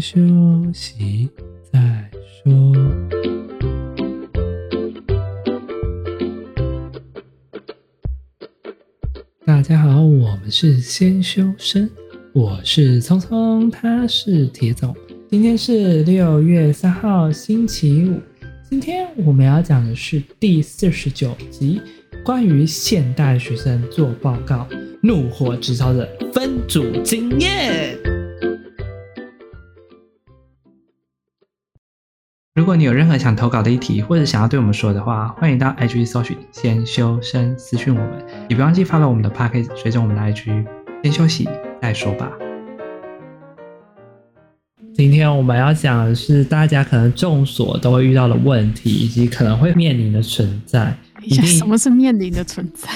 休息再说。大家好，我们是先修身，我是聪聪，他是铁总。今天是六月三号，星期五。今天我们要讲的是第四十九集，关于现代学生做报告怒火直烧的分组经验。如果你有任何想投稿的议题，或者想要对我们说的话，欢迎到 IG 搜寻“先修身”私讯我们，也不忘记发到我们的 Podcast，随着我们的 IG。先休息再说吧。今天我们要讲的是大家可能众所都会遇到的问题，以及可能会面临的存在。什么是面临的存在？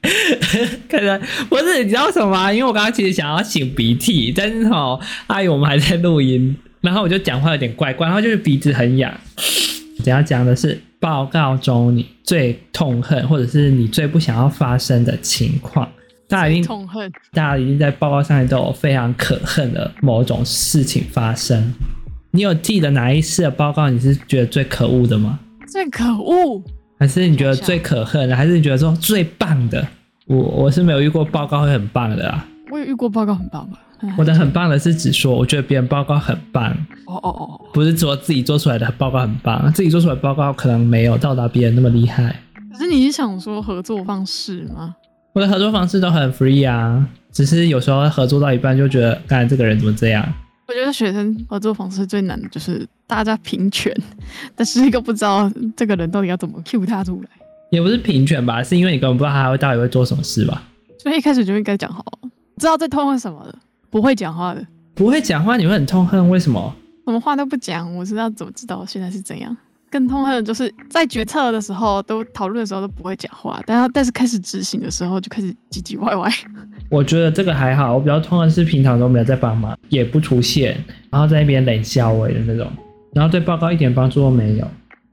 可能不是，你知道什么吗？因为我刚刚其实想要擤鼻涕，但是哦，阿姨我们还在录音，然后我就讲话有点怪怪，然后就是鼻子很痒。等要讲的是报告中你最痛恨，或者是你最不想要发生的情况。大家已经痛恨，大家已经在报告上面都有非常可恨的某种事情发生。你有记得哪一次的报告你是觉得最可恶的吗？最可恶，还是你觉得最可恨的？还是你觉得说最棒的？我我是没有遇过报告会很棒的啊。我有遇过报告很棒的。我的很棒的是指说，我觉得别人报告很棒。哦哦哦，不是说自己做出来的报告很棒，自己做出来的报告可能没有到达别人那么厉害。可是你是想说合作方式吗？我的合作方式都很 free 啊，只是有时候合作到一半就觉得，刚才这个人怎么这样？我觉得学生合作方式最难的就是大家平权，但是一个不知道这个人到底要怎么 cue 他出来。也不是平权吧，是因为你根本不知道他会到底会做什么事吧？所以一开始就应该讲好，知道在痛恨什么的，不会讲话的，不会讲话你会很痛恨，为什么？什么话都不讲，我知道怎么知道现在是怎样？更痛恨的就是在决策的时候，都讨论的时候都不会讲话，但但是开始执行的时候就开始唧唧歪歪。我觉得这个还好，我比较痛恨是平常都没有在帮忙，也不出现，然后在那边冷笑我的那种，然后对报告一点帮助都没有。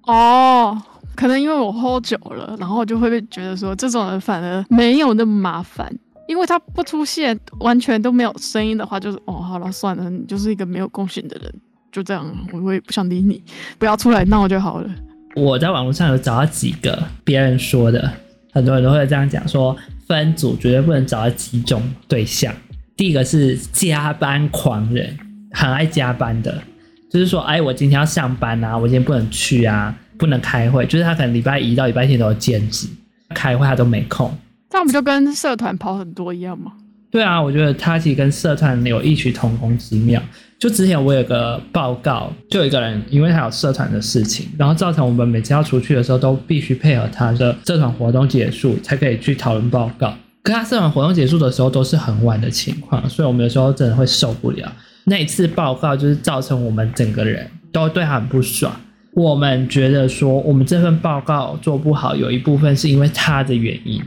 哦，可能因为我喝酒了，然后我就会觉得说这种人反而没有那么麻烦，因为他不出现，完全都没有声音的话，就是哦，好了，算了，你就是一个没有贡献的人。就这样，我我也不想理你，不要出来闹就好了。我在网络上有找到几个别人说的，很多人都会这样讲，说分组绝对不能找到几种对象。第一个是加班狂人，很爱加班的，就是说，哎，我今天要上班啊，我今天不能去啊，不能开会，就是他可能礼拜一到礼拜天都有兼职，开会他都没空。这样不就跟社团跑很多一样吗？对啊，我觉得他其实跟社团有异曲同工之妙。就之前我有个报告，就有一个人，因为他有社团的事情，然后造成我们每次要出去的时候都必须配合他的社团活动结束才可以去讨论报告。可他社团活动结束的时候都是很晚的情况，所以我们有时候真的会受不了。那一次报告就是造成我们整个人都对他很不爽。我们觉得说我们这份报告做不好，有一部分是因为他的原因。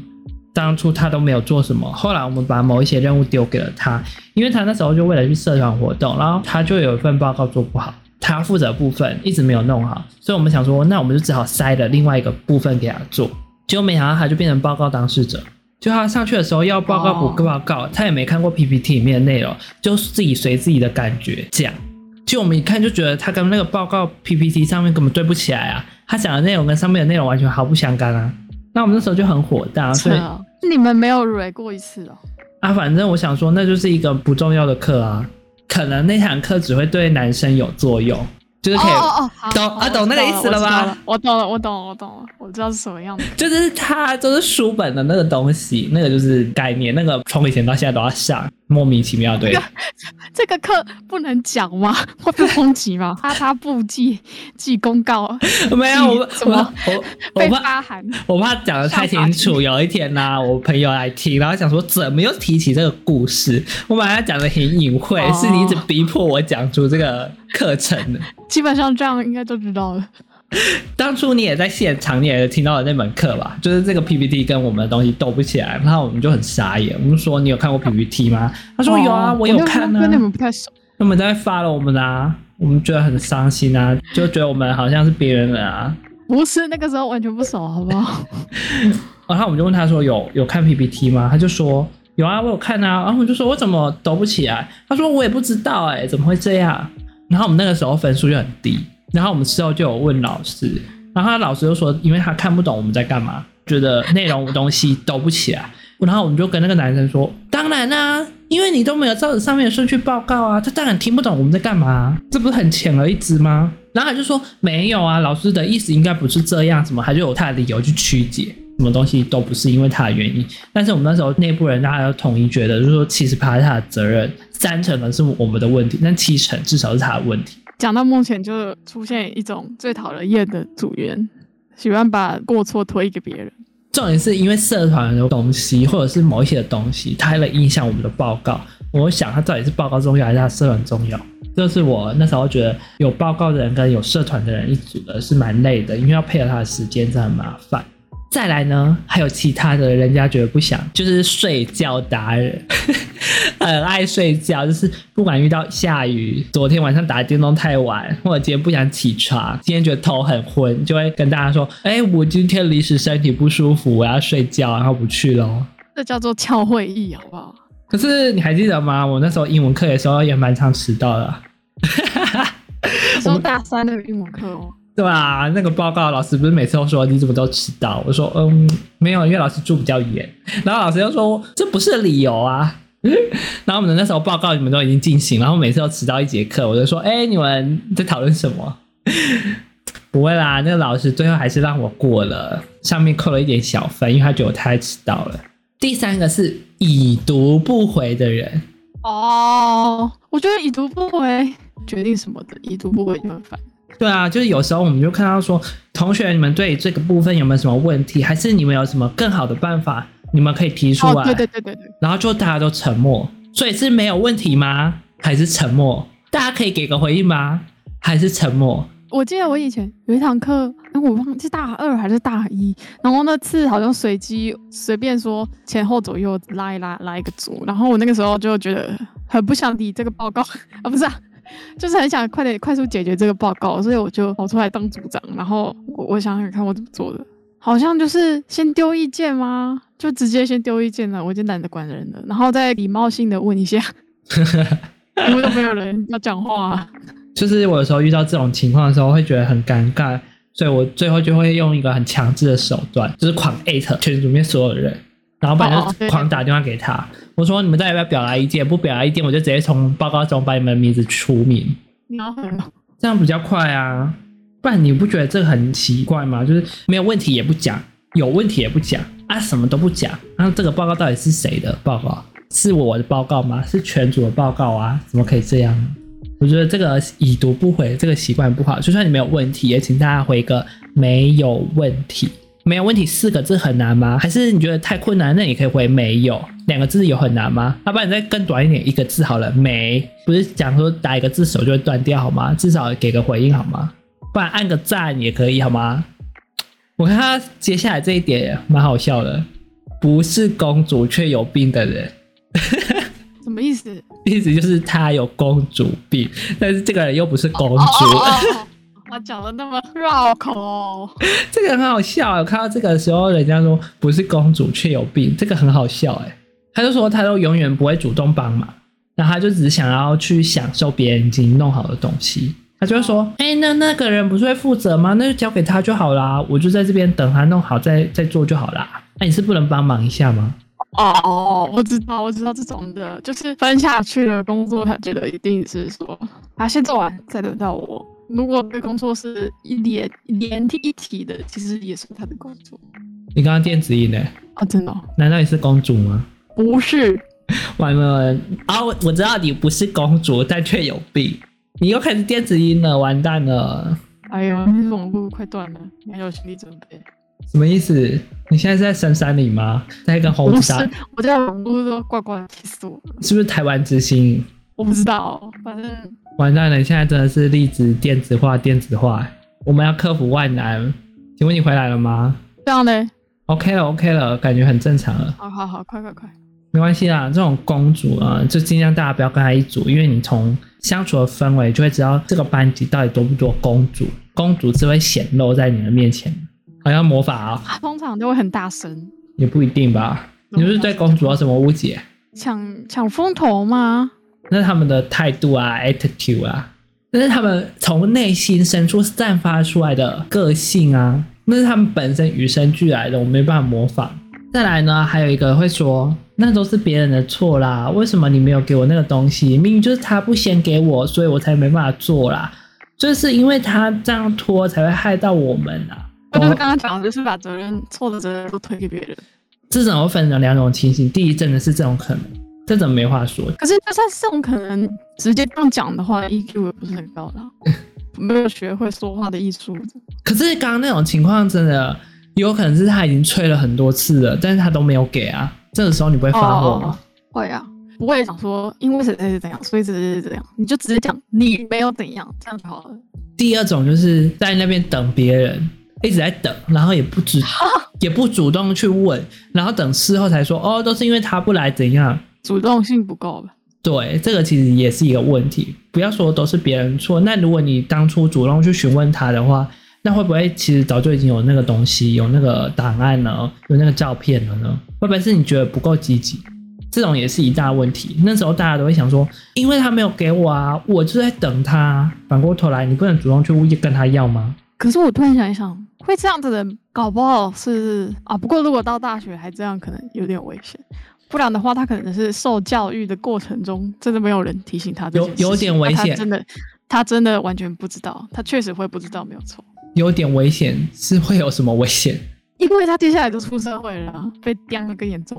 当初他都没有做什么，后来我们把某一些任务丢给了他，因为他那时候就为了去社团活动，然后他就有一份报告做不好，他负责部分一直没有弄好，所以我们想说，那我们就只好塞了另外一个部分给他做，结果没想到他就变成报告当事者，就他上去的时候要报告补个报告，他也没看过 PPT 里面的内容，就自己随自己的感觉讲，就我们一看就觉得他跟那个报告 PPT 上面根本对不起来啊，他讲的内容跟上面的内容完全毫不相干啊，那我们那时候就很火大，所以。你们没有 re 过一次哦？啊，反正我想说，那就是一个不重要的课啊，可能那堂课只会对男生有作用。就是可以哦哦懂啊，懂那个意思了吧？我懂了，我懂了，我懂了，我知道是什么样的。就是它就是书本的那个东西，那个就是概念，那个从以前到现在都要上，莫名其妙。对，这个 课不能讲吗？会被抨击吗？他他不记记公告，没有 我我被发函，我怕讲的太清楚。有一天呢、啊，我朋友来听，然后想说怎么又提起这个故事？我把它讲的很隐晦，哦、是你一直逼迫我讲出这个。课程的，基本上这样应该都知道了。当初你也在现场，你也听到了那门课吧？就是这个 PPT 跟我们的东西斗不起来，然后我们就很傻眼。我们说你有看过 PPT 吗？他说有啊，我有看、啊。跟你们不太熟。他们在发了我们啊，我们觉得很伤心啊，就觉得我们好像是别人的啊。不是那个时候完全不熟，好不好？然后我们就问他说有有看 PPT 吗？他就说有啊，我有看啊。然后我就说我怎么抖不起来？他说我也不知道哎、欸，怎么会这样？然后我们那个时候分数就很低，然后我们之后就有问老师，然后他老师就说，因为他看不懂我们在干嘛，觉得内容东西抖不起来。然后我们就跟那个男生说，当然啦、因为你都没有照着上面的顺序报告啊，他当然听不懂我们在干嘛，这不是很浅而易知吗？然后他就说没有啊，老师的意思应该不是这样，什么他就有他的理由去曲解。什么东西都不是因为他的原因，但是我们那时候内部人大家都统一觉得，就是说其实他是他的责任，三成呢是我们的问题，但七成至少是他的问题。讲到目前，就出现一种最讨人厌的组员，喜欢把过错推给别人。重点是因为社团的东西，或者是某一些的东西，它会影响我们的报告。我想它到底是报告重要还是它社团重要？就是我那时候觉得有报告的人跟有社团的人一组的是蛮累的，因为要配合他的时间，真的很麻烦。再来呢，还有其他的人家觉得不想，就是睡觉达人，很爱睡觉，就是不管遇到下雨，昨天晚上打电动太晚，或者今天不想起床，今天觉得头很昏，就会跟大家说：“哎、欸，我今天临时身体不舒服，我要睡觉，然后不去喽。”这叫做翘会议，好不好？可是你还记得吗？我那时候英文课的时候也蛮常迟到的。上大三的英文课哦。对吧？那个报告老师不是每次都说你怎么都迟到？我说嗯，没有，因为老师住比较远。然后老师又说这不是理由啊。然后我们的那时候报告你们都已经进行，然后每次都迟到一节课，我就说哎，你们在讨论什么？不会啦，那个老师最后还是让我过了，上面扣了一点小分，因为他觉得我太迟到了。第三个是已读不回的人。哦，我觉得已读不回决定什么的，已读不回就很烦。对啊，就是有时候我们就看到说，同学你们对这个部分有没有什么问题，还是你们有什么更好的办法，你们可以提出来。哦，对对对对对。然后就大家都沉默，所以是没有问题吗？还是沉默？大家可以给个回应吗？还是沉默？我记得我以前有一堂课，哎，我忘记大二还是大一，然后那次好像随机随便说前后左右拉一拉拉一个组，然后我那个时候就觉得很不想理这个报告 啊，不是啊。就是很想快点快速解决这个报告，所以我就跑出来当组长。然后我我想想看我怎么做的，好像就是先丢意见吗？就直接先丢意见了，我就懒得管人了。然后再礼貌性的问一下，因为都没有人要讲话啊。就是我有时候遇到这种情况的时候，会觉得很尴尬，所以我最后就会用一个很强制的手段，就是狂艾特群组里面所有的人。然后把人狂打电话给他，哦、我说你们再要不要表达意见？不表达意见，我就直接从报告中把你们的名字除名。这样比较快啊，不然你不觉得这个很奇怪吗？就是没有问题也不讲，有问题也不讲啊，什么都不讲。那这个报告到底是谁的报告？是我的报告吗？是全组的报告啊？怎么可以这样？我觉得这个已读不回这个习惯不好。就算你没有问题，也请大家回个没有问题。没有问题，四个字很难吗？还是你觉得太困难？那你可以回没有，两个字有很难吗？要不然你再更短一点，一个字好了。没，不是讲说打一个字手就会断掉好吗？至少给个回应好吗？不然按个赞也可以好吗？我看他接下来这一点蛮好笑的，不是公主却有病的人，什么意思？意思就是他有公主病，但是这个人又不是公主。Oh, oh, oh, oh. 他讲的那么 绕口，这个很好笑。我看到这个的时候，人家说不是公主却有病，这个很好笑哎。他就说他都永远不会主动帮忙，然后他就只想要去享受别人已经弄好的东西。他就会说：“哎，那那个人不是会负责吗？那就交给他就好啦，我就在这边等他弄好再再做就好啦。那你是不能帮忙一下吗？”哦，我知道，我知道这种的，就是分下去的工作，他觉得一定是说他先做完再轮到我。如果对工作是一连连体一体的，其实也是他的工作。你刚刚电子音呢？啊，真的？难道你是公主吗？不是。完了啊！我知道你不是公主，但却有病。你又开始电子音了，完蛋了！哎呦，你网络快断了，你要有心理准备？什么意思？你现在是在深山里吗？在跟猴子打？我在网络都怪怪的，气死我了！是不是台湾之星？我不知道，反正。完蛋了！你现在真的是粒子电子化，电子化，我们要克服万难。请问你回来了吗？这样呢？OK 了，OK 了，感觉很正常了。好好好，快快快！没关系啦，这种公主啊，就尽量大家不要跟她一组，因为你从相处的氛围就会知道这个班级到底多不多公主。公主只会显露在你的面前，好像魔法啊、哦。通常都会很大声。也不一定吧？你不是对公主有什么误解？抢抢风头吗？那是他们的态度啊，attitude 啊，那是他们从内心深处散发出来的个性啊，那是他们本身与生俱来的，我没办法模仿。再来呢，还有一个会说，那都是别人的错啦，为什么你没有给我那个东西？明明就是他不先给我，所以我才没办法做啦，就是因为他这样拖才会害到我们啊。我就是刚刚讲的，就是把责任错的责任都推给别人。这种我分成两种情形，第一真的是这种可能，这怎么没话说。可是就算这种可能直接这样讲的话，EQ 也不是很高的，没有学会说话的艺术。可是刚刚那种情况真的。有可能是他已经催了很多次了，但是他都没有给啊。这个时候你不会发火吗？哦、会啊，不会想说因为谁谁是怎样，所以谁谁是怎样，你就直接讲你没有怎样，这样就好了。第二种就是在那边等别人，一直在等，然后也不知 也不主动去问，然后等事后才说哦，都是因为他不来怎样，主动性不够吧？对，这个其实也是一个问题。不要说都是别人错，那如果你当初主动去询问他的话。那会不会其实早就已经有那个东西，有那个档案呢？有那个照片了呢？会不会是你觉得不够积极？这种也是一大问题。那时候大家都会想说，因为他没有给我啊，我就在等他。反过头来，你不能主动去跟他要吗？可是我突然想一想，会这样子的人，搞不好是啊。不过如果到大学还这样，可能有点危险。不然的话，他可能是受教育的过程中，真的没有人提醒他。有有点危险，真的，他真的完全不知道，他确实会不知道，没有错。有点危险，是会有什么危险？因为他接下来就出社会了，被刁的更严重。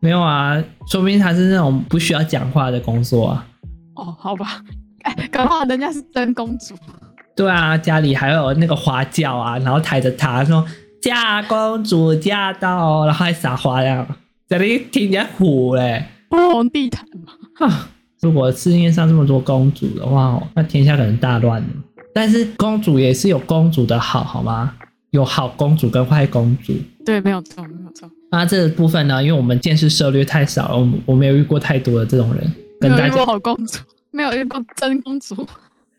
没有啊，说不定他是那种不需要讲话的工作啊。哦，好吧，哎，搞不好人家是真公主。对啊，家里还有那个花轿啊，然后抬着他说嫁公主嫁到，然后还撒花样，在那里听人家唬嘞，红地毯嘛。啊，如果世界上这么多公主的话，那天下可能大乱了。但是公主也是有公主的好，好吗？有好公主跟坏公主。对，没有错，没有错。那这个部分呢？因为我们见识涉略太少了，我我没有遇过太多的这种人，跟大家。没有遇过好公主，没有遇过真公主。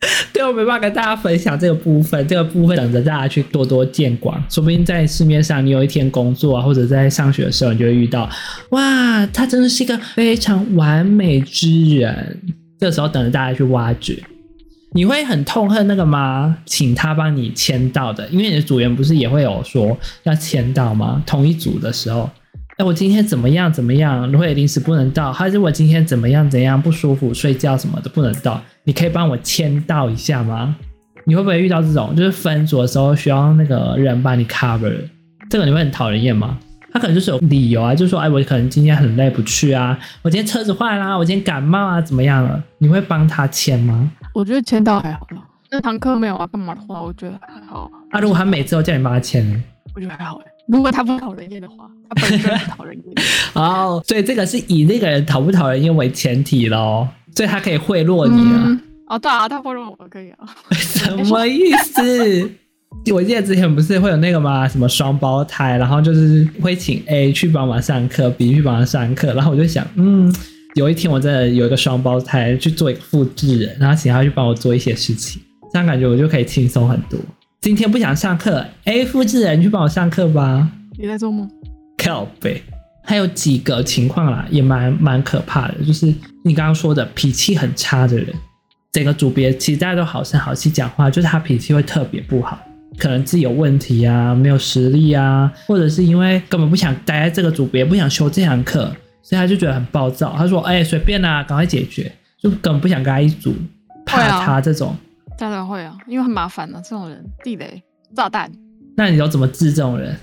对，我没办法跟大家分享这个部分，这个部分等着大家去多多见广。说不定在市面上，你有一天工作啊，或者在上学的时候，你就会遇到，哇，他真的是一个非常完美之人。这时候等着大家去挖掘。你会很痛恨那个吗？请他帮你签到的，因为你的组员不是也会有说要签到吗？同一组的时候，哎，我今天怎么样怎么样，如果临时不能到，还是我今天怎么样怎样不舒服，睡觉什么的不能到，你可以帮我签到一下吗？你会不会遇到这种，就是分组的时候需要那个人帮你 cover，这个你会很讨人厌吗？他可能就是有理由啊，就说哎，我可能今天很累不去啊，我今天车子坏啦，我今天感冒啊，怎么样了？你会帮他签吗？我觉得签到还好了，那堂课没有啊，干嘛的话，我觉得还好。啊，如果他每次都叫你帮他签呢？我觉得还好哎。如果他不讨人厌的话，他本身不讨人厌。哦，所以这个是以那个人讨不讨人厌为前提咯，所以他可以贿赂你啊。嗯、哦，对啊，他贿赂我可以啊。什么意思？我记得之前不是会有那个吗？什么双胞胎，然后就是会请 A 去帮忙上课，B 去帮忙上课，然后我就想，嗯，有一天我真的有一个双胞胎去做一个复制人，然后请他去帮我做一些事情，这样感觉我就可以轻松很多。今天不想上课，A 复制人去帮我上课吧。你在做梦？靠北。还有几个情况啦，也蛮蛮可怕的，就是你刚刚说的脾气很差的人，整个组别其实大家都好声好气讲话，就是他脾气会特别不好。可能自己有问题啊，没有实力啊，或者是因为根本不想待在这个组别，不想修这堂课，所以他就觉得很暴躁。他说：“哎、欸，随便啦、啊，赶快解决。”就根本不想跟他一组，怕他这种。当然会啊，因为很麻烦啊，这种人地雷炸弹。那你要怎么治这种人？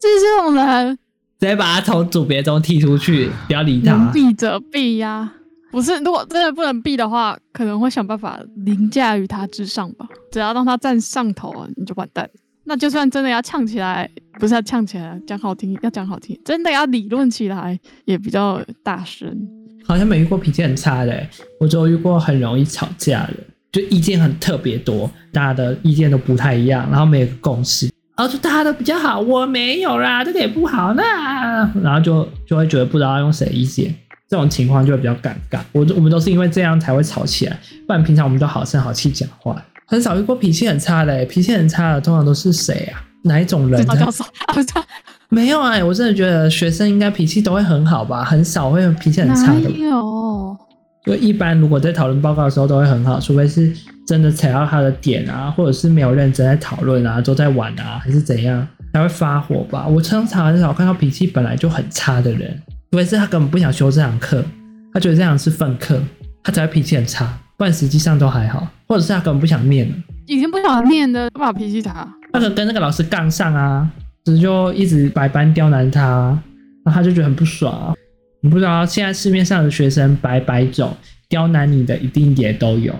治这种人，直接把他从组别中踢出去，不要理他。能避则避呀。不是，如果真的不能避的话，可能会想办法凌驾于他之上吧。只要让他站上头，你就完蛋。那就算真的要呛起来，不是要呛起来，讲好听要讲好听，真的要理论起来也比较大声。好像没遇过脾气很差的，我只有遇过很容易吵架的，就意见很特别多，大家的意见都不太一样，然后没有共识，然后就大家都比较好，我没有啦，这个也不好，那然后就就会觉得不知道要用谁意见。这种情况就会比较尴尬，我我们都是因为这样才会吵起来，不然平常我们都好声好气讲话，很少遇过脾气很差的，脾气很差的通常都是谁啊？哪一种人？教授，不是没有啊、欸，我真的觉得学生应该脾气都会很好吧，很少会脾气很差的。没有，就一般如果在讨论报告的时候都会很好，除非是真的踩到他的点啊，或者是没有认真在讨论啊，都在玩啊，还是怎样才会发火吧。我常常很少看到脾气本来就很差的人，除非是他根本不想修这堂课，他觉得这堂是分课，他才会脾气很差，不然实际上都还好，或者是他根本不想念了，已经不想念的，干嘛脾气差？那个跟那个老师杠上啊。就一直百般刁难他，然后他就觉得很不爽啊。你不知道现在市面上的学生百百种，刁难你的一定也都有。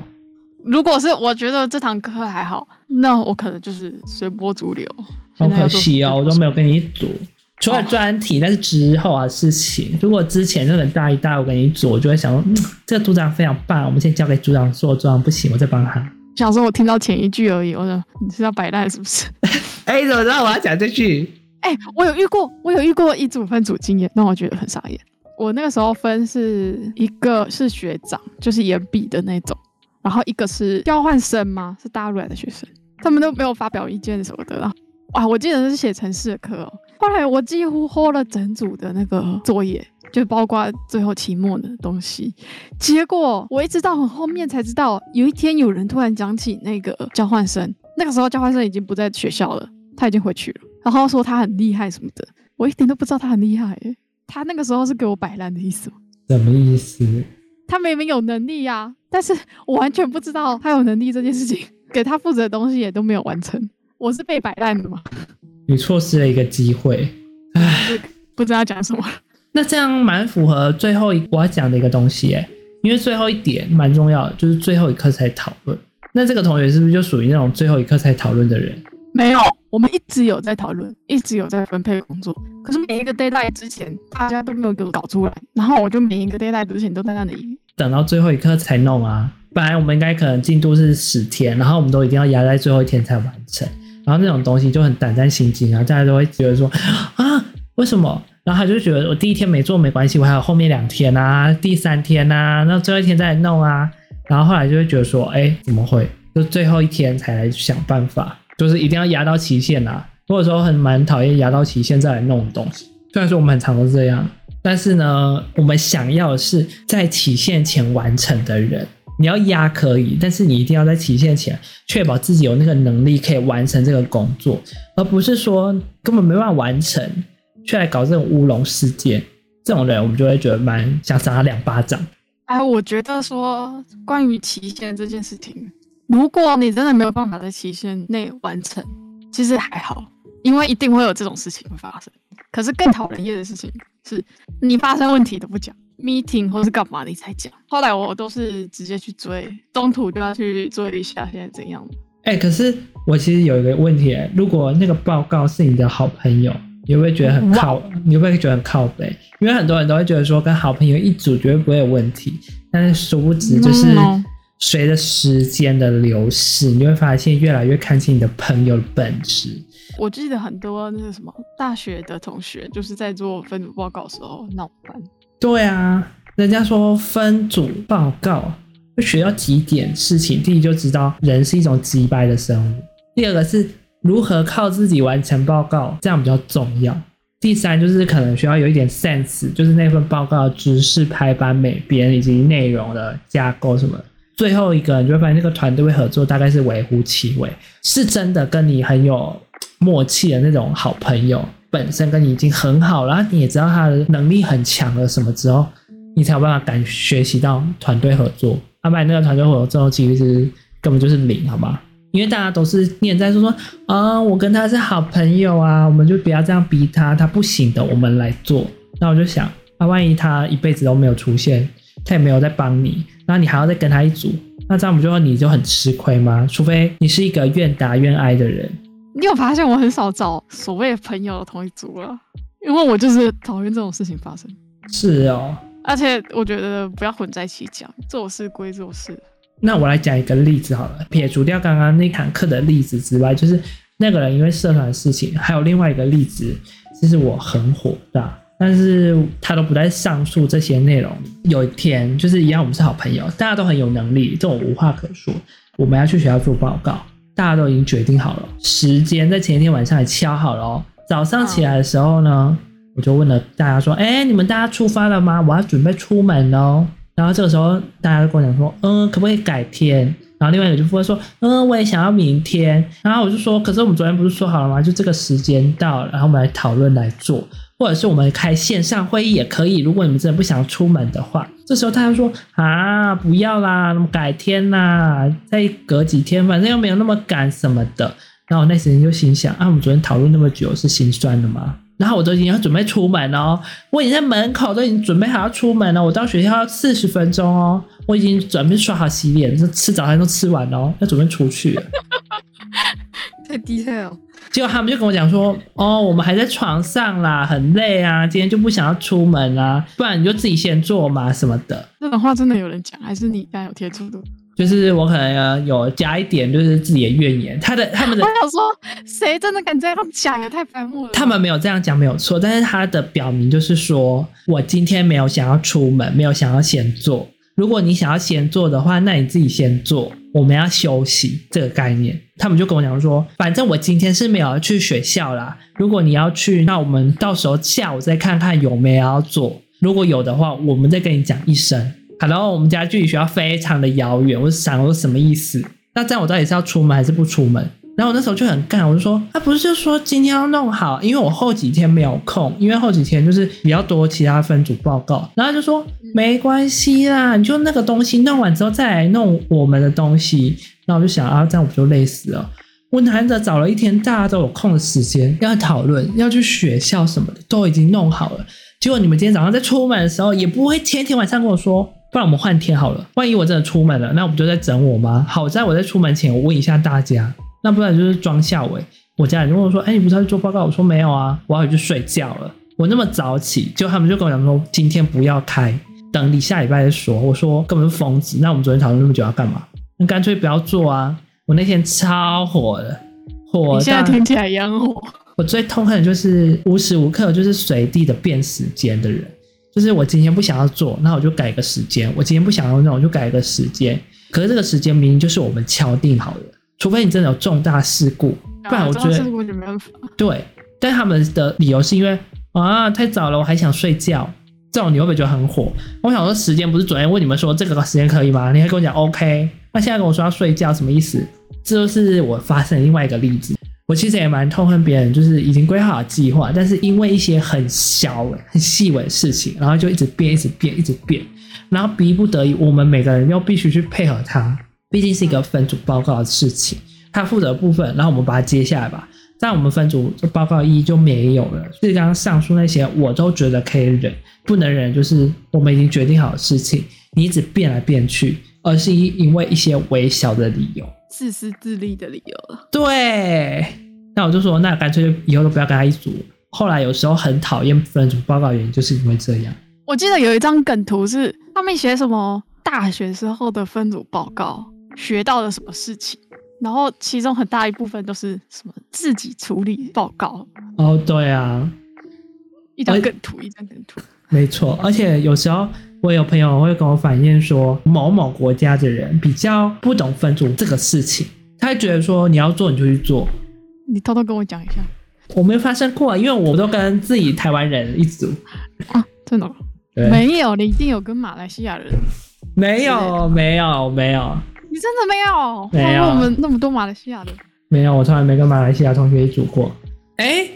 如果是我觉得这堂课还好，那我可能就是随波逐流。好可惜哦，我都没有跟你组，除了专题，那是之后的事情。如果之前那个大一、大二我跟你组，我就会想说，嗯，这个组长非常棒，我们先交给组长做，组长不行，我再帮他。想说我听到前一句而已，我说你是要摆烂是不是？哎、欸，怎么知道我要讲这句？哎、欸，我有遇过，我有遇过一组分组经验，让我觉得很傻眼。我那个时候分是一个是学长，就是研毕的那种，然后一个是交换生吗？是大陆来的学生，他们都没有发表意见什么的。然后哇，我记得是写程式的课哦。后来我几乎 hold 了整组的那个作业，就包括最后期末的东西。结果我一直到很后面才知道，有一天有人突然讲起那个交换生。那个时候交换生已经不在学校了，他已经回去了。然后说他很厉害什么的，我一点都不知道他很厉害。他那个时候是给我摆烂的意思吗？什么意思？他明明有能力呀，但是我完全不知道他有能力这件事情。给他负责的东西也都没有完成，我是被摆烂的吗？你错失了一个机会，唉，不知道讲什么。那这样蛮符合最后一我要讲的一个东西哎，因为最后一点蛮重要的，就是最后一刻才讨论。那这个同学是不是就属于那种最后一刻才讨论的人？没有，我们一直有在讨论，一直有在分配工作。可是每一个 deadline 之前，大家都没有给我搞出来，然后我就每一个 deadline 之前都在那里等到最后一刻才弄啊。本来我们应该可能进度是十天，然后我们都一定要压在最后一天才完成。然后那种东西就很胆战心惊啊，大家都会觉得说啊，为什么？然后他就觉得我第一天没做没关系，我还有后面两天啊，第三天啊，那最后一天再来弄啊。然后后来就会觉得说，哎，怎么会？就最后一天才来想办法，就是一定要压到期限啊。或者说很蛮讨厌压到期限再来弄东西。虽然说我们很常都这样，但是呢，我们想要的是在期限前完成的人。你要压可以，但是你一定要在期限前确保自己有那个能力可以完成这个工作，而不是说根本没办法完成，却来搞这种乌龙事件。这种人我们就会觉得蛮想赏他两巴掌。哎，我觉得说关于期限这件事情，如果你真的没有办法在期限内完成，其实还好，因为一定会有这种事情会发生。可是更讨人厌的事情是，你发生问题都不讲，meeting 或是干嘛你才讲。后来我都是直接去追，中途就要去追一下现在怎样。哎，可是我其实有一个问题，如果那个报告是你的好朋友。你会不会觉得很靠？你会不会觉得很靠背？因为很多人都会觉得说，跟好朋友一组绝对不会有问题。但是殊不知，就是随着时间的流逝，你会发现越来越看清你的朋友的本质。我记得很多那个什么大学的同学，就是在做分组报告的时候闹翻。对啊，人家说分组报告会学到几点事情。第一，就知道人是一种击败的生物；第二个是。如何靠自己完成报告，这样比较重要。第三就是可能需要有一点 sense，就是那份报告的知识排版、美编以及内容的架构什么。最后一个，你就会发现那个团队合作大概是微乎其微，是真的跟你很有默契的那种好朋友，本身跟你已经很好了，你也知道他的能力很强了什么之后，你才有办法敢学习到团队合作。要不然那个团队合作其实是根本就是零，好吗？因为大家都是念在说说啊，我跟他是好朋友啊，我们就不要这样逼他，他不行的，我们来做。那我就想，那、啊、万一他一辈子都没有出现，他也没有在帮你，那你还要再跟他一组，那这样不就你就很吃亏吗？除非你是一个愿打愿挨的人。你有发现我很少找所谓朋友同一组了，因为我就是讨厌这种事情发生。是哦，而且我觉得不要混在一起讲，做事归做事。那我来讲一个例子好了，撇除掉刚刚那堂课的例子之外，就是那个人因为社团的事情，还有另外一个例子，其实我很火大，但是他都不在上述这些内容。有一天，就是一样，我们是好朋友，大家都很有能力，这种无话可说。我们要去学校做报告，大家都已经决定好了，时间在前一天晚上也敲好了哦，早上起来的时候呢，我就问了大家说：“哎，你们大家出发了吗？我要准备出门哦。”然后这个时候大家都跟我讲说：“嗯，可不可以改天？”然后另外一个就会说：“嗯，我也想要明天。”然后我就说：“可是我们昨天不是说好了吗？就这个时间到，然后我们来讨论来做，或者是我们开线上会议也可以。如果你们真的不想出门的话，这时候他就说：啊，不要啦，那么改天啦，再隔几天，反正又没有那么赶什么的。”然后我那时间就心想：啊，我们昨天讨论那么久是心酸的吗？然后我都已经要准备出门哦，我已经在门口都已经准备好要出门了。我到学校要四十分钟哦，我已经准备刷好洗脸，吃早餐都吃完了哦，要准备出去了。太 detail。结果他们就跟我讲说：“哦，我们还在床上啦，很累啊，今天就不想要出门啊，不然你就自己先做嘛什么的。”这种话真的有人讲，还是你刚有贴出的？就是我可能有加一点，就是自己的怨言。他的他们的，我想说，谁真的敢这样讲？也太白目了。他们没有这样讲，没有错。但是他的表明就是说，我今天没有想要出门，没有想要先做。如果你想要先做的话，那你自己先做。我们要休息这个概念。他们就跟我讲说，反正我今天是没有去学校啦。如果你要去，那我们到时候下午再看看有没有要做。如果有的话，我们再跟你讲一声。然后我们家距离学校非常的遥远，我想我什么意思？那这样我到底是要出门还是不出门？然后我那时候就很干，我就说他、不是就说今天要弄好，因为我后几天没有空，因为后几天就是比较多其他分组报告。然后就说没关系啦，你就那个东西弄完之后再来弄我们的东西。然后我就想啊，这样我不就累死了？我难得找了一天大家都有空的时间要讨论，要去学校什么的都已经弄好了。结果你们今天早上在出门的时候也不会前一天晚上跟我说。不然我们换天好了。万一我真的出门了，那我不就在整我吗？好在我在出门前，我问一下大家。那不然就是装下尾。我家人就问我说：“哎，你不是要去做报告？”我说：“没有啊，我要回去睡觉了。”我那么早起，就他们就跟我讲说：“今天不要开，等你下礼拜再说。”我说：“根本是疯子。”那我们昨天讨论那么久要干嘛？那干脆不要做啊！我那天超火的，火。你现在听起来一样火。我最痛恨的就是无时无刻就是随地的变时间的人。就是我今天不想要做，那我就改个时间。我今天不想要弄，我就改个时间。可是这个时间明明就是我们敲定好的，除非你真的有重大事故，不然我觉得我就没办法。对，但他们的理由是因为啊太早了，我还想睡觉。这种你会不会觉得很火？我想说时间不是昨天问你们说这个时间可以吗？你还跟我讲 OK，那现在跟我说要睡觉什么意思？这就是我发生的另外一个例子。我其实也蛮痛恨别人，就是已经规划好计划，但是因为一些很小、很细微的事情，然后就一直变、一直变、一直变，然后逼不得已，我们每个人又必须去配合他。毕竟是一个分组报告的事情，他负责的部分，然后我们把它接下来吧。在我们分组报告一就没有了。所以刚刚上述那些，我都觉得可以忍，不能忍就是我们已经决定好的事情，你一直变来变去，而是因为一些微小的理由。自私自利的理由了。对，那我就说，那干脆以后都不要跟他一组。后来有时候很讨厌分组报告的原因，就是因为这样。我记得有一张梗图是他们写什么大学时候的分组报告，学到了什么事情，然后其中很大一部分都是什么自己处理报告。哦，对啊，一张梗图，一张梗图。没错，而且有时候。我有朋友会跟我反映说，某某国家的人比较不懂分组这个事情，他会觉得说你要做你就去做。你偷偷跟我讲一下，我没有发生过，因为我都跟自己台湾人一组啊，真的？没有，你一定有跟马来西亚人。没有，没有，没有。你真的没有？没有。我们那么多马来西亚的。没有，我从来没跟马来西亚同学一组过。哎，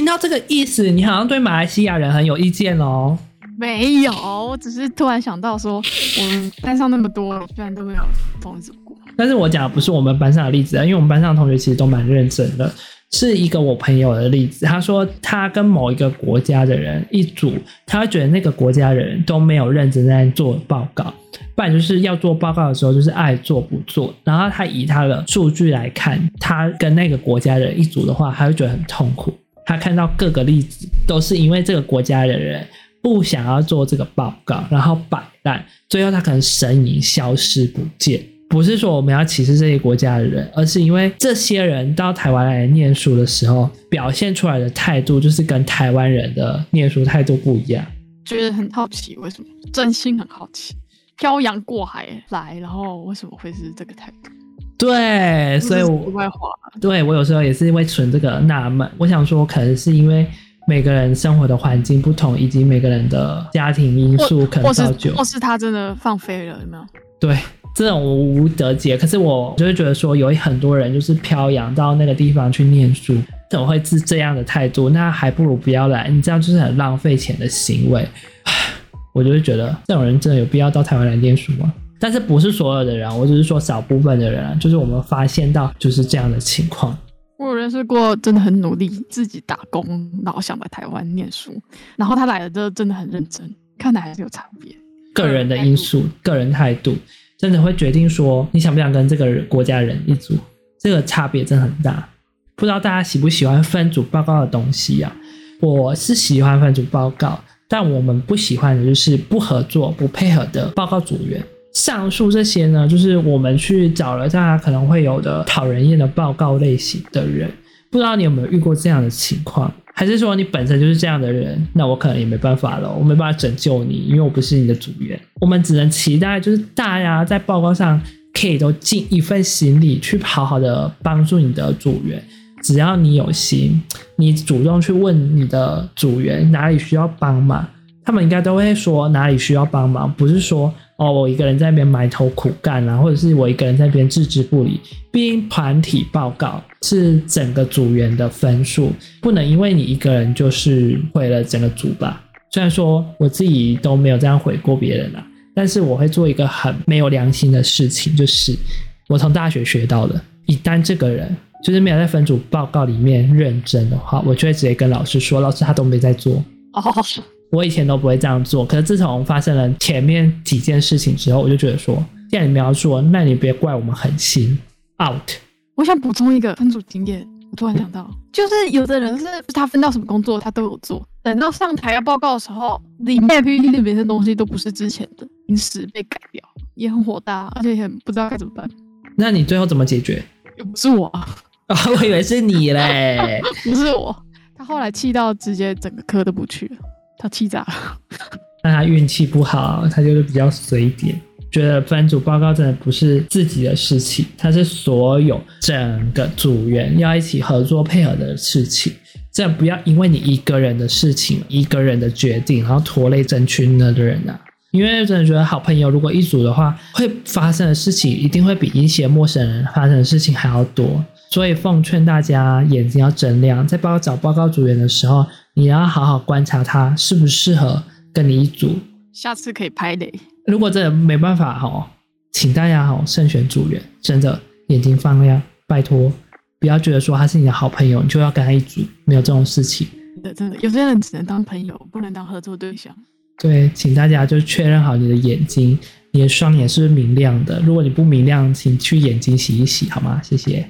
听到这个意思，你好像对马来西亚人很有意见哦。没有，我只是突然想到说，我们班上那么多，居然都没有疯子过。但是我讲的不是我们班上的例子啊，因为我们班上的同学其实都蛮认真的。是一个我朋友的例子，他说他跟某一个国家的人一组，他会觉得那个国家的人都没有认真在做报告，不然就是要做报告的时候就是爱做不做。然后他以他的数据来看，他跟那个国家的人一组的话，他会觉得很痛苦。他看到各个例子都是因为这个国家的人。不想要做这个报告，然后摆烂，最后他可能身影消失不见。不是说我们要歧视这些国家的人，而是因为这些人到台湾来念书的时候，表现出来的态度就是跟台湾人的念书态度不一样。觉得很好奇，为什么？真心很好奇，漂洋过海来，然后为什么会是这个态度？对，所以我对我有时候也是会存这个纳闷。我想说，可能是因为每个人生活的环境不同，以及每个人的家庭因素可能造就，或是他真的放飞了，有没有？对，这种我无得解。可是我就会觉得说，有很多人就是漂洋到那个地方去念书，怎么会是这样的态度？那还不如不要来，你这样就是很浪费钱的行为。唉，我就会觉得这种人真的有必要到台湾来念书吗？但是不是所有的人，我只是说少部分的人，就是我们发现到就是这样的情况。我有认识过真的很努力，自己打工，然后想来台湾念书，然后他来了之后真的很认真，看来还是有差别。个人的因素、个人态度，真的会决定说你想不想跟这个国家人一组，这个差别真的很大。不知道大家喜不喜欢分组报告的东西啊？我是喜欢分组报告，但我们不喜欢的就是不合作、不配合的报告组员。上述这些呢，就是我们去找了大家可能会有的讨人厌的报告类型的人，不知道你有没有遇过这样的情况？还是说你本身就是这样的人？那我可能也没办法了，我没办法拯救你，因为我不是你的组员。我们只能期待，就是大家在报告上可以都尽一份心力，去好好的帮助你的组员。只要你有心，你主动去问你的组员哪里需要帮忙，他们应该都会说哪里需要帮忙，不是说。哦，我一个人在那边埋头苦干啊，或者是我一个人在那边置之不理。毕竟团体报告是整个组员的分数，不能因为你一个人就是毁了整个组吧。虽然说我自己都没有这样毁过别人啊，但是我会做一个很没有良心的事情，就是我从大学学到的，一旦这个人就是没有在分组报告里面认真的话，我就会直接跟老师说，老师他都没在做。哦。我以前都不会这样做，可是自从发生了前面几件事情之后，我就觉得说，既然你们要做，那你别怪我们狠心。out。我想补充一个分组经验，我突然想到，就是有的人是他分到什么工作，他都有做，等到上台要报告的时候，里面 PPT 里面的东西都不是之前的，临时被改掉，也很火大，而且也很不知道该怎么办。那你最后怎么解决？又不是我，啊，我以为是你嘞，不是我。他后来气到直接整个科都不去了。他气炸了，那他运气不好，他就是比较随点，觉得分组报告真的不是自己的事情，他是所有整个组员要一起合作配合的事情，这样不要因为你一个人的事情、一个人的决定，然后拖累整群的人啊！因为真的觉得好朋友如果一组的话，会发生的事情一定会比一些陌生人发生的事情还要多，所以奉劝大家眼睛要睁亮，在报找报告组员的时候。你要好好观察他适不适合跟你一组，下次可以拍的。如果真的没办法哈，请大家好慎选组员，真的眼睛放亮，拜托不要觉得说他是你的好朋友，你就要跟他一组，没有这种事情。真的真的，有些人只能当朋友，不能当合作对象。对，请大家就确认好你的眼睛，你的双眼是不是明亮的？如果你不明亮，请去眼睛洗一洗好吗？谢谢。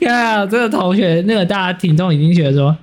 呀，这个同学，那个大家听众已经觉得说。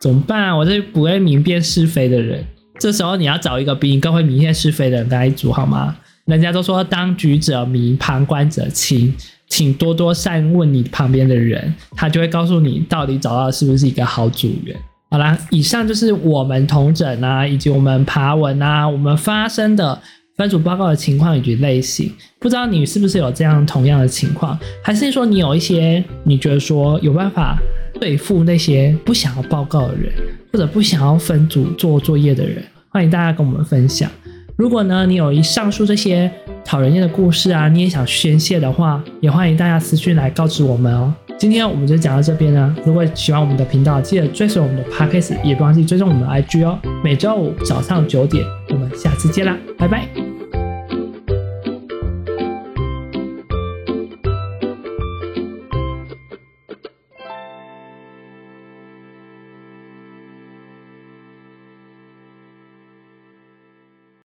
怎么办啊？我是不会明辨是非的人。这时候你要找一个比你更会明辨是非的人跟他一组好吗？人家都说当局者迷，旁观者清，请多多善问你旁边的人，他就会告诉你到底找到是不是一个好组员。好啦，以上就是我们统整啊，以及我们爬文啊，我们发生的分组报告的情况以及类型。不知道你是不是有这样同样的情况，还是说你有一些你觉得说有办法？对付那些不想要报告的人，或者不想要分组做作业的人，欢迎大家跟我们分享。如果呢，你有一上述这些讨人厌的故事啊，你也想宣泄的话，也欢迎大家私讯来告知我们哦。今天我们就讲到这边呢。如果喜欢我们的频道，记得追随我们的 Podcast，也不忘记追踪我们的 IG 哦。每周五早上九点，我们下次见啦，拜拜。